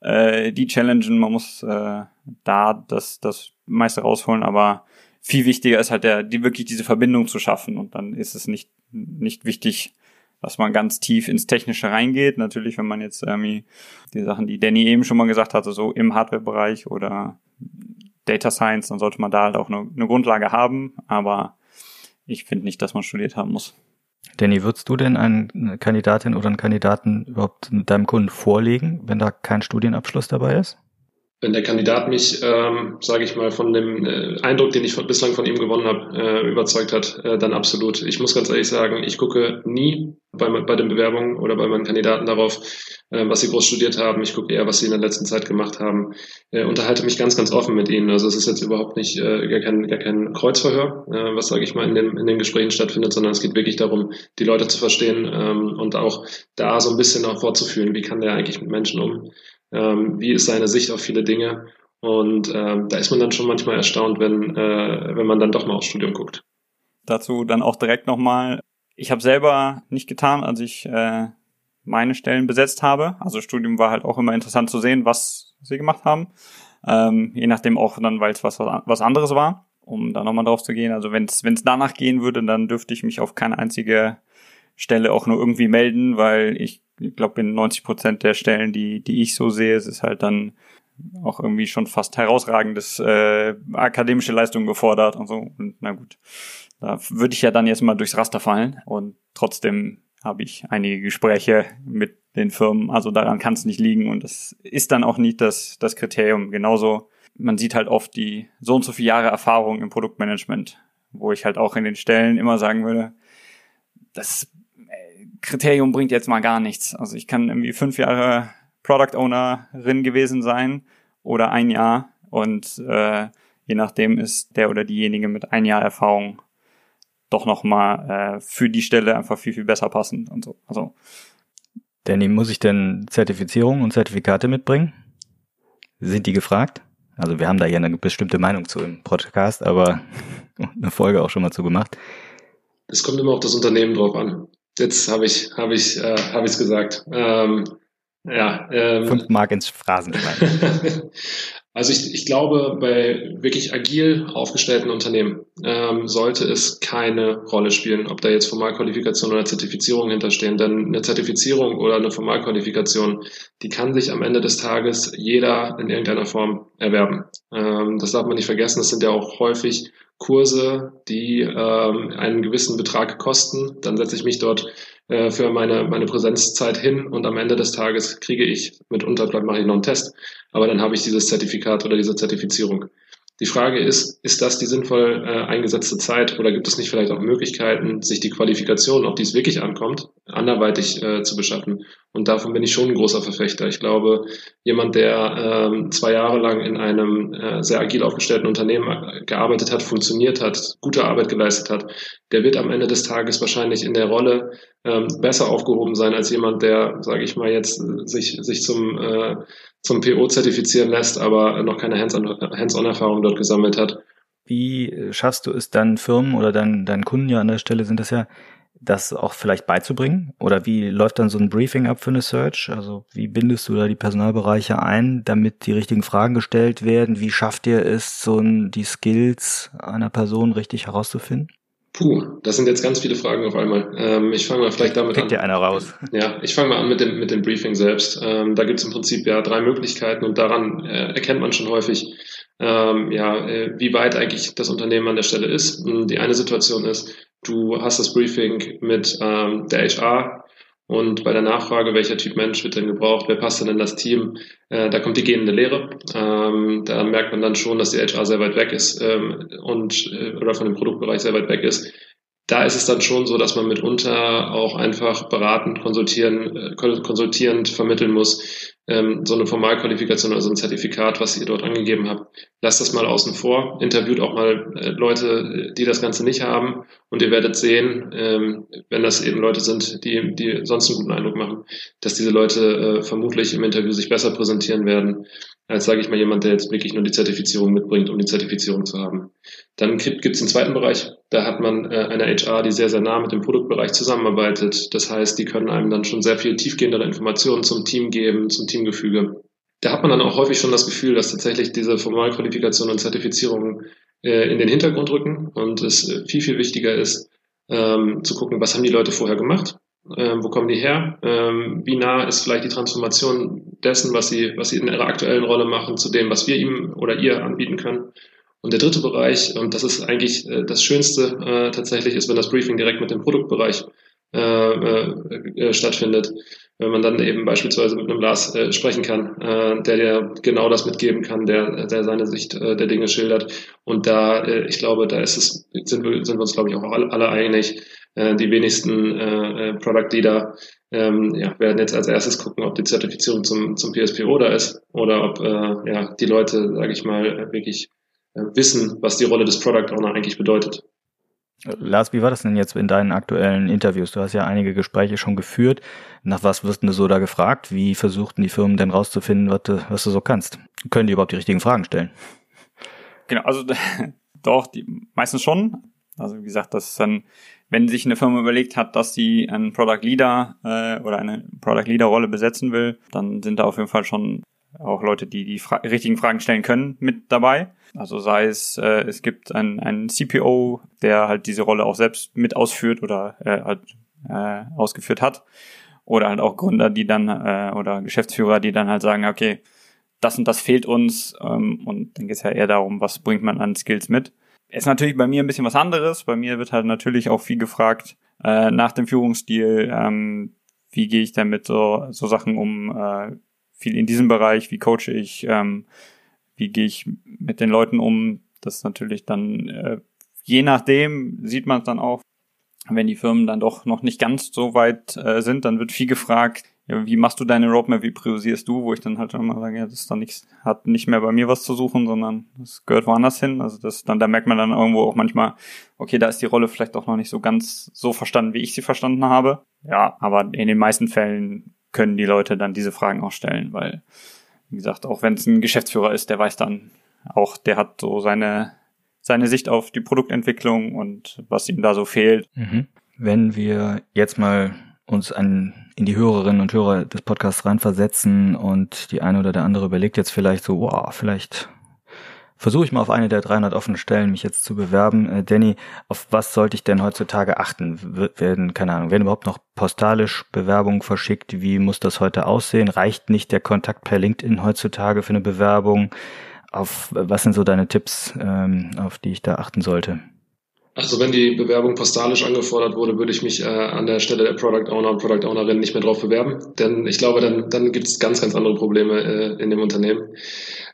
äh, die challengen, man muss äh, da das, das meiste rausholen, aber viel wichtiger ist halt der, die wirklich diese Verbindung zu schaffen. Und dann ist es nicht, nicht wichtig, dass man ganz tief ins Technische reingeht. Natürlich, wenn man jetzt irgendwie die Sachen, die Danny eben schon mal gesagt hatte, so im Hardware-Bereich oder Data Science, dann sollte man da halt auch eine, eine Grundlage haben. Aber ich finde nicht, dass man studiert haben muss. Danny, würdest du denn eine Kandidatin oder einen Kandidaten überhaupt deinem Kunden vorlegen, wenn da kein Studienabschluss dabei ist? Wenn der Kandidat mich, ähm, sage ich mal, von dem äh, Eindruck, den ich von, bislang von ihm gewonnen habe, äh, überzeugt hat, äh, dann absolut. Ich muss ganz ehrlich sagen, ich gucke nie bei, bei den Bewerbungen oder bei meinen Kandidaten darauf, äh, was sie groß studiert haben. Ich gucke eher, was sie in der letzten Zeit gemacht haben. Äh, unterhalte mich ganz, ganz offen mit ihnen. Also es ist jetzt überhaupt nicht äh, gar, kein, gar kein Kreuzverhör, äh, was, sage ich mal, in den, in den Gesprächen stattfindet, sondern es geht wirklich darum, die Leute zu verstehen ähm, und auch da so ein bisschen auch vorzufühlen, wie kann der eigentlich mit Menschen um ähm, wie ist seine Sicht auf viele Dinge. Und ähm, da ist man dann schon manchmal erstaunt, wenn, äh, wenn man dann doch mal aufs Studium guckt. Dazu dann auch direkt nochmal, ich habe selber nicht getan, als ich äh, meine Stellen besetzt habe. Also Studium war halt auch immer interessant zu sehen, was sie gemacht haben. Ähm, je nachdem auch dann, weil es was, was anderes war, um da nochmal drauf zu gehen. Also wenn es danach gehen würde, dann dürfte ich mich auf keine einzige Stelle auch nur irgendwie melden, weil ich glaube, in 90 Prozent der Stellen, die, die ich so sehe, es ist halt dann auch irgendwie schon fast herausragendes äh, akademische Leistung gefordert und so. Und na gut, da würde ich ja dann jetzt mal durchs Raster fallen und trotzdem habe ich einige Gespräche mit den Firmen. Also daran kann es nicht liegen und das ist dann auch nicht das, das Kriterium. Genauso, man sieht halt oft die so und so viele Jahre Erfahrung im Produktmanagement, wo ich halt auch in den Stellen immer sagen würde, das Kriterium bringt jetzt mal gar nichts. Also ich kann irgendwie fünf Jahre Product Ownerin gewesen sein oder ein Jahr und äh, je nachdem ist der oder diejenige mit ein Jahr Erfahrung doch nochmal äh, für die Stelle einfach viel, viel besser passend und so. Also Danny, muss ich denn Zertifizierung und Zertifikate mitbringen? Sind die gefragt? Also wir haben da ja eine bestimmte Meinung zu im Podcast, aber eine Folge auch schon mal zu gemacht. Es kommt immer auf das Unternehmen drauf an. Jetzt habe ich habe ich äh, habe ich es gesagt. Ähm, ja. Ähm, Fünf Mark ins Phrasenschwein. also ich, ich glaube, bei wirklich agil aufgestellten Unternehmen ähm, sollte es keine Rolle spielen, ob da jetzt Formalqualifikation oder Zertifizierung hinterstehen. Denn eine Zertifizierung oder eine Formalqualifikation, die kann sich am Ende des Tages jeder in irgendeiner Form erwerben. Ähm, das darf man nicht vergessen. Das sind ja auch häufig Kurse, die ähm, einen gewissen Betrag kosten. Dann setze ich mich dort äh, für meine, meine Präsenzzeit hin und am Ende des Tages kriege ich, mitunter vielleicht mache ich noch einen Test, aber dann habe ich dieses Zertifikat oder diese Zertifizierung. Die Frage ist, ist das die sinnvoll äh, eingesetzte Zeit oder gibt es nicht vielleicht auch Möglichkeiten, sich die Qualifikation, auf die es wirklich ankommt, anderweitig äh, zu beschaffen? Und davon bin ich schon ein großer Verfechter. Ich glaube, jemand, der ähm, zwei Jahre lang in einem äh, sehr agil aufgestellten Unternehmen äh, gearbeitet hat, funktioniert hat, gute Arbeit geleistet hat, der wird am Ende des Tages wahrscheinlich in der Rolle ähm, besser aufgehoben sein als jemand, der, sage ich mal, jetzt äh, sich, sich zum äh, zum PO zertifizieren lässt, aber noch keine Hands-on-Erfahrung dort gesammelt hat. Wie schaffst du es dann Firmen oder dann deinen Kunden ja an der Stelle sind das ja, das auch vielleicht beizubringen? Oder wie läuft dann so ein Briefing ab für eine Search? Also wie bindest du da die Personalbereiche ein, damit die richtigen Fragen gestellt werden? Wie schafft ihr es, so die Skills einer Person richtig herauszufinden? Puh, das sind jetzt ganz viele Fragen auf einmal. Ähm, ich fange mal vielleicht damit Pickt an. dir einer raus. Ja, ich fange mal an mit dem, mit dem Briefing selbst. Ähm, da gibt es im Prinzip ja drei Möglichkeiten und daran äh, erkennt man schon häufig, ähm, ja, äh, wie weit eigentlich das Unternehmen an der Stelle ist. Die eine Situation ist, du hast das Briefing mit ähm, der HR, und bei der Nachfrage, welcher Typ Mensch wird denn gebraucht, wer passt denn in das Team, äh, da kommt die gehende Lehre. Ähm, da merkt man dann schon, dass die HR sehr weit weg ist ähm, und äh, oder von dem Produktbereich sehr weit weg ist. Da ist es dann schon so, dass man mitunter auch einfach beratend, konsultieren, äh, konsultierend vermitteln muss, ähm, so eine Formalqualifikation oder so ein Zertifikat, was ihr dort angegeben habt, lasst das mal außen vor, interviewt auch mal äh, Leute, die das Ganze nicht haben und ihr werdet sehen, ähm, wenn das eben Leute sind, die, die sonst einen guten Eindruck machen, dass diese Leute äh, vermutlich im Interview sich besser präsentieren werden, als sage ich mal jemand, der jetzt wirklich nur die Zertifizierung mitbringt, um die Zertifizierung zu haben. Dann gibt es einen zweiten Bereich, da hat man äh, eine HR, die sehr, sehr nah mit dem Produktbereich zusammenarbeitet. Das heißt, die können einem dann schon sehr viel tiefgehendere Informationen zum Team geben, zum Teamgefüge. Da hat man dann auch häufig schon das Gefühl, dass tatsächlich diese Formalqualifikation und Zertifizierung äh, in den Hintergrund rücken und es äh, viel, viel wichtiger ist, ähm, zu gucken, was haben die Leute vorher gemacht, ähm, wo kommen die her, ähm, wie nah ist vielleicht die Transformation dessen, was sie, was sie in ihrer aktuellen Rolle machen, zu dem, was wir ihm oder ihr anbieten können. Und der dritte Bereich, und das ist eigentlich äh, das Schönste äh, tatsächlich, ist, wenn das Briefing direkt mit dem Produktbereich äh, äh, äh, stattfindet. Wenn man dann eben beispielsweise mit einem Lars äh, sprechen kann, der dir genau das mitgeben kann, der, der seine Sicht der Dinge schildert. Und da, ich glaube, da ist es, sind wir, sind wir uns, glaube ich, auch alle, alle einig. Äh, die wenigsten äh, äh Product Leader ähm, ja, werden jetzt als erstes gucken, ob die Zertifizierung zum, zum PSPO da ist oder ob äh, ja, die Leute, sage ich mal, wirklich äh, wissen, was die Rolle des Product Owner eigentlich bedeutet. Lars, wie war das denn jetzt in deinen aktuellen Interviews? Du hast ja einige Gespräche schon geführt. Nach was wirst du so da gefragt? Wie versuchten die Firmen denn rauszufinden, was du, was du so kannst? Können die überhaupt die richtigen Fragen stellen? Genau, also doch, die meistens schon. Also wie gesagt, das ist dann, wenn sich eine Firma überlegt hat, dass sie einen Product Leader äh, oder eine Product Leader Rolle besetzen will, dann sind da auf jeden Fall schon auch Leute, die die Fra richtigen Fragen stellen können, mit dabei. Also sei es, äh, es gibt einen, einen CPO, der halt diese Rolle auch selbst mit ausführt oder äh, äh, ausgeführt hat. Oder halt auch Gründer, die dann, äh, oder Geschäftsführer, die dann halt sagen, okay, das und das fehlt uns. Ähm, und dann geht es ja eher darum, was bringt man an Skills mit. Ist natürlich bei mir ein bisschen was anderes. Bei mir wird halt natürlich auch viel gefragt äh, nach dem Führungsstil, ähm, wie gehe ich denn mit so, so Sachen um, äh, viel in diesem Bereich, wie coache ich, ähm, wie gehe ich mit den Leuten um. Das ist natürlich dann, äh, je nachdem, sieht man es dann auch, wenn die Firmen dann doch noch nicht ganz so weit äh, sind, dann wird viel gefragt, wie machst du deine Roadmap, wie priorisierst du, wo ich dann halt immer sage, ja, das ist dann nichts, hat nicht mehr bei mir was zu suchen, sondern das gehört woanders hin. Also das dann, da merkt man dann irgendwo auch manchmal, okay, da ist die Rolle vielleicht auch noch nicht so ganz so verstanden, wie ich sie verstanden habe. Ja, aber in den meisten Fällen können die Leute dann diese Fragen auch stellen, weil, wie gesagt, auch wenn es ein Geschäftsführer ist, der weiß dann auch, der hat so seine, seine Sicht auf die Produktentwicklung und was ihm da so fehlt. Mhm. Wenn wir jetzt mal uns an, in die Hörerinnen und Hörer des Podcasts reinversetzen und die eine oder der andere überlegt jetzt vielleicht so, wow, vielleicht versuche ich mal auf eine der 300 offenen Stellen mich jetzt zu bewerben. Äh, Danny, auf was sollte ich denn heutzutage achten? werden, keine Ahnung, werden überhaupt noch postalisch Bewerbungen verschickt? Wie muss das heute aussehen? Reicht nicht der Kontakt per LinkedIn heutzutage für eine Bewerbung? Auf was sind so deine Tipps, ähm, auf die ich da achten sollte? Also wenn die Bewerbung postalisch angefordert wurde, würde ich mich äh, an der Stelle der Product Owner und Product Ownerin nicht mehr drauf bewerben, denn ich glaube, dann, dann gibt es ganz, ganz andere Probleme äh, in dem Unternehmen.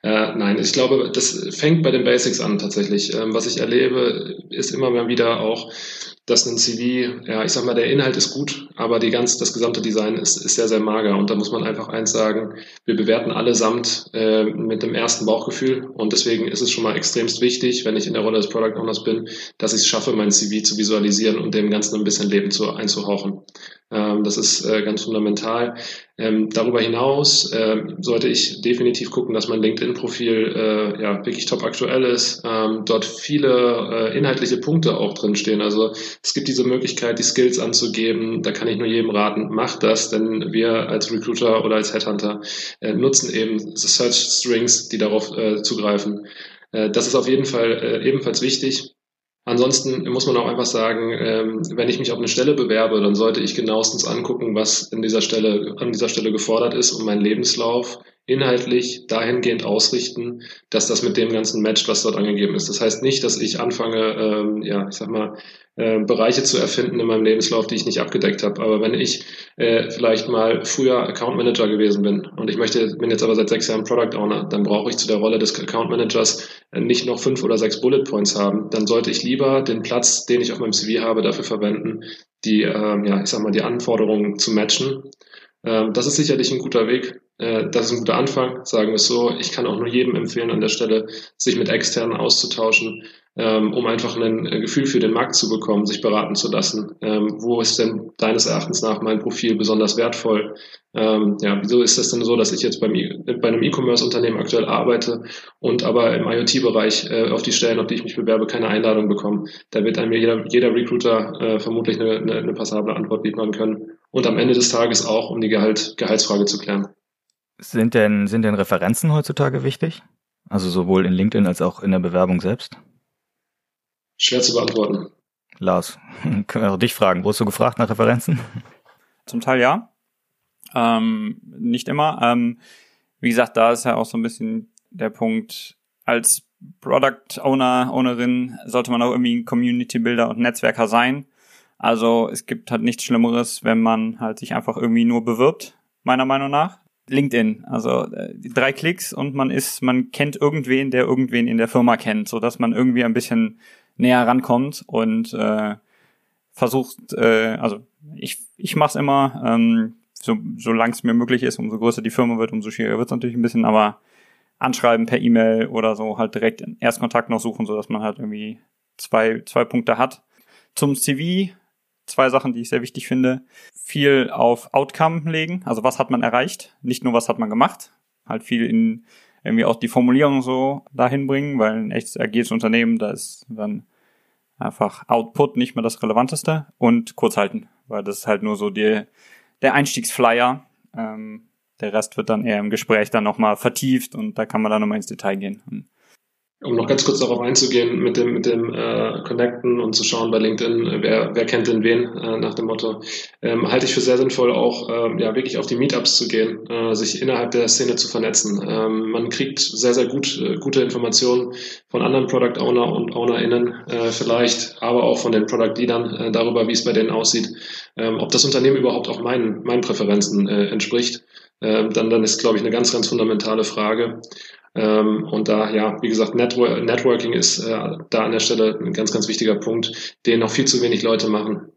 Äh, nein, ich glaube, das fängt bei den Basics an tatsächlich. Ähm, was ich erlebe, ist immer mal wieder auch, dass ein CV, ja, ich sag mal, der Inhalt ist gut, aber die ganz, das gesamte Design ist, ist sehr, sehr mager. Und da muss man einfach eins sagen, wir bewerten allesamt äh, mit dem ersten Bauchgefühl. Und deswegen ist es schon mal extremst wichtig, wenn ich in der Rolle des Product Owners bin, dass ich es schaffe, mein CV zu visualisieren und dem Ganzen ein bisschen Leben zu, einzuhauchen. Ähm, das ist äh, ganz fundamental. Ähm, darüber hinaus äh, sollte ich definitiv gucken, dass mein LinkedIn-Profil äh, ja wirklich top aktuell ist. Ähm, dort viele äh, inhaltliche Punkte auch drinstehen. Also es gibt diese Möglichkeit, die Skills anzugeben. Da kann ich nur jedem raten, macht das, denn wir als Recruiter oder als Headhunter äh, nutzen eben Search Strings, die darauf äh, zugreifen. Äh, das ist auf jeden Fall äh, ebenfalls wichtig. Ansonsten muss man auch einfach sagen, ähm, wenn ich mich auf eine Stelle bewerbe, dann sollte ich genauestens angucken, was in dieser Stelle, an dieser Stelle gefordert ist und meinen Lebenslauf inhaltlich dahingehend ausrichten, dass das mit dem ganzen matcht, was dort angegeben ist. Das heißt nicht, dass ich anfange, ähm, ja, ich sag mal, äh, Bereiche zu erfinden in meinem Lebenslauf, die ich nicht abgedeckt habe. Aber wenn ich äh, vielleicht mal früher Account Manager gewesen bin und ich möchte, bin jetzt aber seit sechs Jahren Product Owner, dann brauche ich zu der Rolle des Account Managers äh, nicht noch fünf oder sechs Bullet Points haben. Dann sollte ich lieber den Platz, den ich auf meinem CV habe, dafür verwenden, die, ähm, ja, ich sag mal, die Anforderungen zu matchen. Ähm, das ist sicherlich ein guter Weg. Äh, das ist ein guter Anfang, sagen wir es so. Ich kann auch nur jedem empfehlen, an der Stelle sich mit externen auszutauschen, ähm, um einfach ein äh, Gefühl für den Markt zu bekommen, sich beraten zu lassen. Ähm, wo ist denn deines Erachtens nach mein Profil besonders wertvoll? Ähm, ja, wieso ist das denn so, dass ich jetzt beim, bei einem E-Commerce-Unternehmen aktuell arbeite und aber im IoT-Bereich äh, auf die Stellen, auf die ich mich bewerbe, keine Einladung bekomme? Da wird einem jeder, jeder Recruiter äh, vermutlich eine, eine, eine passable Antwort bieten können. Und am Ende des Tages auch, um die Gehalt, Gehaltsfrage zu klären. Sind denn, sind denn Referenzen heutzutage wichtig? Also sowohl in LinkedIn als auch in der Bewerbung selbst? Schwer zu beantworten. Lars, können wir auch dich fragen. Wurdest du gefragt nach Referenzen? Zum Teil ja. Ähm, nicht immer. Ähm, wie gesagt, da ist ja auch so ein bisschen der Punkt, als Product Owner, Ownerin sollte man auch irgendwie ein Community Builder und Netzwerker sein. Also es gibt halt nichts Schlimmeres, wenn man halt sich einfach irgendwie nur bewirbt, meiner Meinung nach. LinkedIn, also äh, drei Klicks und man ist, man kennt irgendwen, der irgendwen in der Firma kennt, so dass man irgendwie ein bisschen näher rankommt und äh, versucht, äh, also ich, ich mache es immer, ähm, so, solange es mir möglich ist, umso größer die Firma wird, umso schwieriger wird es natürlich ein bisschen, aber anschreiben per E-Mail oder so halt direkt Erstkontakt noch suchen, so dass man halt irgendwie zwei, zwei Punkte hat. Zum CV zwei Sachen, die ich sehr wichtig finde. Viel auf Outcome legen, also was hat man erreicht, nicht nur was hat man gemacht. Halt viel in irgendwie auch die Formulierung so dahin bringen, weil ein echtes agiles Unternehmen, da ist dann einfach Output nicht mehr das Relevanteste und kurz halten, weil das ist halt nur so die, der Einstiegsflyer. Ähm, der Rest wird dann eher im Gespräch dann nochmal vertieft und da kann man dann nochmal ins Detail gehen. Um noch ganz kurz darauf einzugehen, mit dem, mit dem äh, Connecten und zu schauen bei LinkedIn, wer, wer kennt denn wen, äh, nach dem Motto, ähm, halte ich für sehr sinnvoll, auch ähm, ja wirklich auf die Meetups zu gehen, äh, sich innerhalb der Szene zu vernetzen. Ähm, man kriegt sehr, sehr gut äh, gute Informationen von anderen Product Owner und OwnerInnen äh, vielleicht, aber auch von den Product Leadern äh, darüber, wie es bei denen aussieht, ähm, ob das Unternehmen überhaupt auch meinen, meinen Präferenzen äh, entspricht. Ähm, dann, dann ist, glaube ich, eine ganz, ganz fundamentale Frage. Ähm, und da, ja, wie gesagt, Network, Networking ist äh, da an der Stelle ein ganz, ganz wichtiger Punkt, den noch viel zu wenig Leute machen.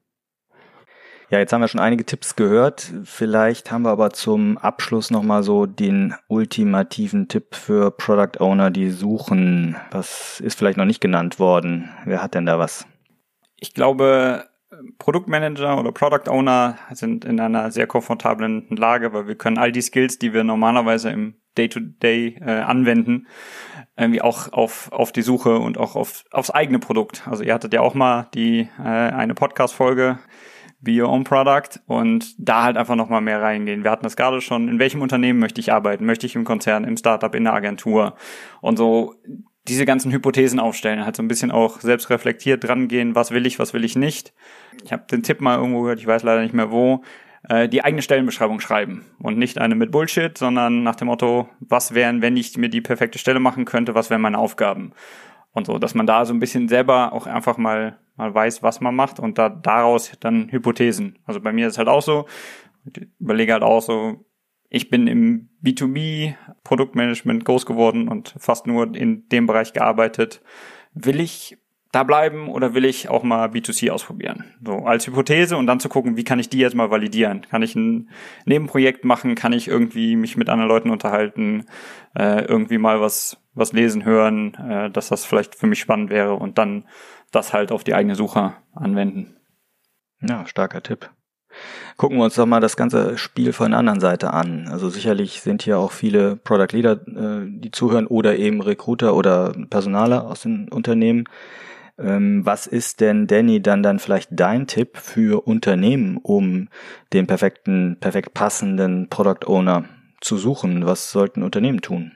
Ja, jetzt haben wir schon einige Tipps gehört. Vielleicht haben wir aber zum Abschluss nochmal so den ultimativen Tipp für Product Owner, die suchen. Was ist vielleicht noch nicht genannt worden? Wer hat denn da was? Ich glaube, Produktmanager oder Product Owner sind in einer sehr komfortablen Lage, weil wir können all die Skills, die wir normalerweise im Day-to-Day -Day, äh, anwenden, irgendwie auch auf, auf die Suche und auch auf, aufs eigene Produkt. Also ihr hattet ja auch mal die äh, eine Podcast-Folge Be Your Own Product und da halt einfach nochmal mehr reingehen. Wir hatten das gerade schon, in welchem Unternehmen möchte ich arbeiten? Möchte ich im Konzern, im Startup, in der Agentur? Und so diese ganzen Hypothesen aufstellen, halt so ein bisschen auch selbst reflektiert dran gehen, was will ich, was will ich nicht. Ich habe den Tipp mal irgendwo gehört, ich weiß leider nicht mehr wo, äh, die eigene Stellenbeschreibung schreiben und nicht eine mit Bullshit, sondern nach dem Motto, was wären, wenn ich mir die perfekte Stelle machen könnte, was wären meine Aufgaben und so, dass man da so ein bisschen selber auch einfach mal mal weiß, was man macht und da daraus dann Hypothesen. Also bei mir ist es halt auch so, ich überlege halt auch so, ich bin im B2B Produktmanagement groß geworden und fast nur in dem Bereich gearbeitet. Will ich da bleiben oder will ich auch mal B2C ausprobieren? So als Hypothese und dann zu gucken, wie kann ich die jetzt mal validieren? Kann ich ein Nebenprojekt machen? Kann ich irgendwie mich mit anderen Leuten unterhalten? Äh, irgendwie mal was was lesen, hören, äh, dass das vielleicht für mich spannend wäre und dann das halt auf die eigene Suche anwenden. Ja, starker Tipp. Gucken wir uns doch mal das ganze Spiel von der anderen Seite an. Also sicherlich sind hier auch viele Product Leader, äh, die zuhören oder eben Recruiter oder Personaler aus den Unternehmen. Ähm, was ist denn, Danny, dann dann vielleicht dein Tipp für Unternehmen, um den perfekten, perfekt passenden Product Owner zu suchen? Was sollten Unternehmen tun?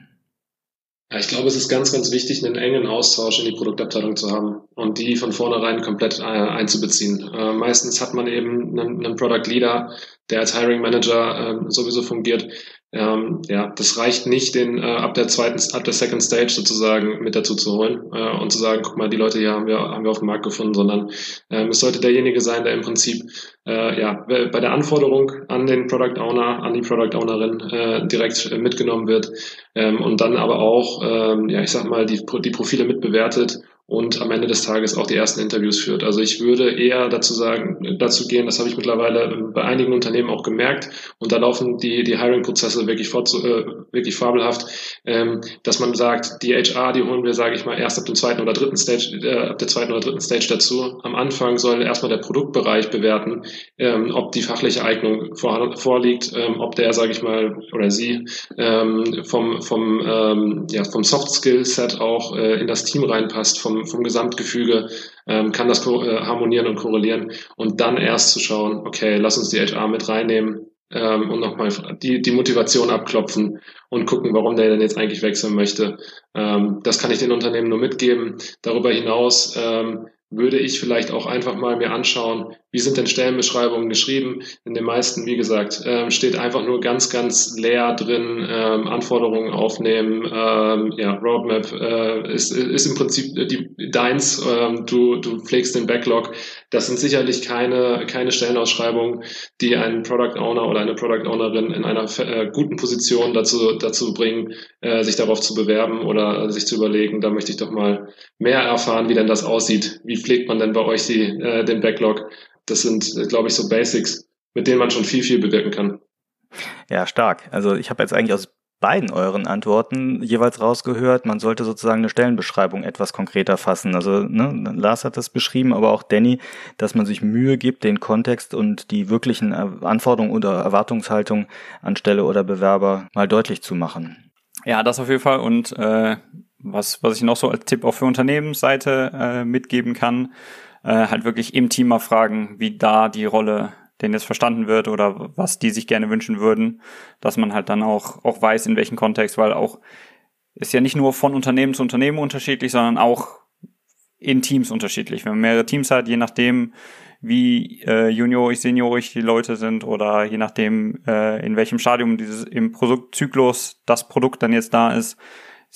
Ja, ich glaube, es ist ganz, ganz wichtig, einen engen Austausch in die Produktabteilung zu haben und die von vornherein komplett äh, einzubeziehen. Äh, meistens hat man eben einen, einen Product Leader, der als Hiring Manager äh, sowieso fungiert, ähm, ja, das reicht nicht, den äh, ab der zweiten, ab der Second Stage sozusagen mit dazu zu holen äh, und zu sagen, guck mal, die Leute hier haben wir, haben wir auf dem Markt gefunden, sondern ähm, es sollte derjenige sein, der im Prinzip äh, ja bei der Anforderung an den Product Owner, an die Product Ownerin äh, direkt äh, mitgenommen wird ähm, und dann aber auch, ähm, ja, ich sag mal, die, die Profile mitbewertet und am Ende des Tages auch die ersten Interviews führt. Also ich würde eher dazu sagen, dazu gehen, das habe ich mittlerweile bei einigen Unternehmen auch gemerkt und da laufen die, die Hiring-Prozesse wirklich, fort, äh, wirklich fabelhaft, ähm, dass man sagt, die HR, die holen wir, sage ich mal, erst ab dem zweiten oder dritten Stage, äh, ab der zweiten oder dritten Stage dazu. Am Anfang soll erstmal der Produktbereich bewerten, ähm, ob die fachliche Eignung vor, vorliegt, ähm, ob der, sage ich mal, oder sie ähm, vom, vom, ähm, ja, vom Soft Skill Set auch äh, in das Team reinpasst, vom vom, Gesamtgefüge, ähm, kann das äh, harmonieren und korrelieren und dann erst zu schauen, okay, lass uns die HR mit reinnehmen ähm, und nochmal die, die Motivation abklopfen und gucken, warum der denn jetzt eigentlich wechseln möchte. Ähm, das kann ich den Unternehmen nur mitgeben. Darüber hinaus ähm, würde ich vielleicht auch einfach mal mir anschauen, wie sind denn Stellenbeschreibungen geschrieben. In den meisten, wie gesagt, ähm, steht einfach nur ganz, ganz leer drin, ähm, Anforderungen aufnehmen, ähm, ja, Roadmap äh, ist, ist im Prinzip die, deins, ähm, du, du pflegst den Backlog. Das sind sicherlich keine, keine Stellenausschreibungen, die einen Product Owner oder eine Product Ownerin in einer äh, guten Position dazu, dazu bringen, äh, sich darauf zu bewerben oder sich zu überlegen, da möchte ich doch mal mehr erfahren, wie denn das aussieht, wie wie pflegt man denn bei euch die, äh, den Backlog? Das sind, äh, glaube ich, so Basics, mit denen man schon viel, viel bewirken kann. Ja, stark. Also ich habe jetzt eigentlich aus beiden euren Antworten jeweils rausgehört, man sollte sozusagen eine Stellenbeschreibung etwas konkreter fassen. Also ne, Lars hat das beschrieben, aber auch Danny, dass man sich Mühe gibt, den Kontext und die wirklichen Anforderungen oder Erwartungshaltung an Stelle oder Bewerber mal deutlich zu machen. Ja, das auf jeden Fall. Und äh, was, was ich noch so als Tipp auch für Unternehmensseite äh, mitgeben kann, äh, halt wirklich im Team mal fragen, wie da die Rolle denn jetzt verstanden wird oder was die sich gerne wünschen würden, dass man halt dann auch, auch weiß, in welchem Kontext, weil auch ist ja nicht nur von Unternehmen zu Unternehmen unterschiedlich, sondern auch in Teams unterschiedlich. Wenn man mehrere Teams hat, je nachdem, wie äh, juniorig, seniorig die Leute sind oder je nachdem, äh, in welchem Stadium dieses im Produktzyklus das Produkt dann jetzt da ist,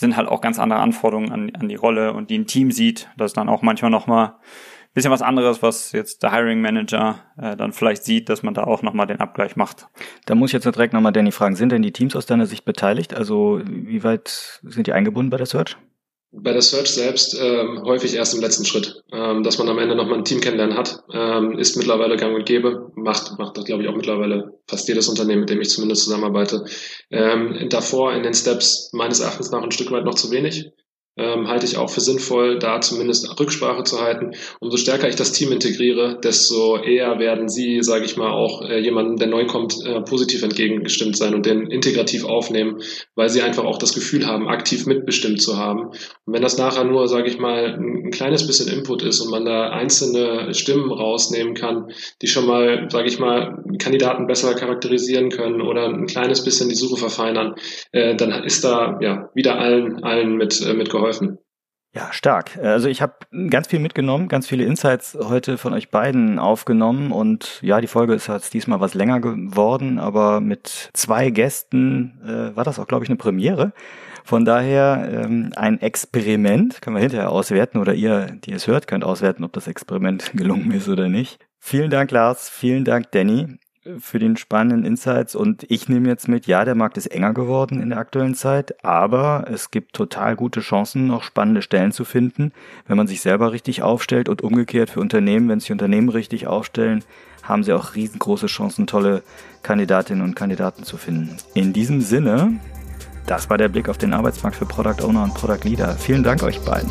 sind halt auch ganz andere Anforderungen an, an die Rolle und die ein Team sieht. Das ist dann auch manchmal nochmal ein bisschen was anderes, was jetzt der Hiring Manager äh, dann vielleicht sieht, dass man da auch nochmal den Abgleich macht. Da muss ich jetzt direkt nochmal Danny fragen, sind denn die Teams aus deiner Sicht beteiligt? Also wie weit sind die eingebunden bei der Search? Bei der Search selbst ähm, häufig erst im letzten Schritt. Ähm, dass man am Ende nochmal ein Team kennenlernen hat, ähm, ist mittlerweile gang und gäbe. Macht, macht das, glaube ich, auch mittlerweile fast jedes Unternehmen, mit dem ich zumindest zusammenarbeite. Ähm, davor in den Steps meines Erachtens nach ein Stück weit noch zu wenig ähm, halte ich auch für sinnvoll, da zumindest Rücksprache zu halten. Umso stärker ich das Team integriere, desto eher werden sie, sage ich mal, auch äh, jemandem, der neu kommt, äh, positiv entgegengestimmt sein und den integrativ aufnehmen, weil sie einfach auch das Gefühl haben, aktiv mitbestimmt zu haben. Und wenn das nachher nur, sage ich mal, ein kleines bisschen Input ist und man da einzelne Stimmen rausnehmen kann, die schon mal, sage ich mal, Kandidaten besser charakterisieren können oder ein kleines bisschen die Suche verfeinern, äh, dann ist da ja wieder allen, allen mit, äh, mit geholfen geholfen. Ja, stark. Also ich habe ganz viel mitgenommen, ganz viele Insights heute von euch beiden aufgenommen und ja, die Folge ist jetzt diesmal was länger geworden, aber mit zwei Gästen äh, war das auch, glaube ich, eine Premiere. Von daher ähm, ein Experiment, können wir hinterher auswerten oder ihr, die es hört, könnt auswerten, ob das Experiment gelungen ist oder nicht. Vielen Dank, Lars, vielen Dank, Danny für den spannenden Insights und ich nehme jetzt mit, ja, der Markt ist enger geworden in der aktuellen Zeit, aber es gibt total gute Chancen, noch spannende Stellen zu finden, wenn man sich selber richtig aufstellt und umgekehrt für Unternehmen, wenn sich Unternehmen richtig aufstellen, haben sie auch riesengroße Chancen, tolle Kandidatinnen und Kandidaten zu finden. In diesem Sinne, das war der Blick auf den Arbeitsmarkt für Product Owner und Product Leader. Vielen Dank euch beiden.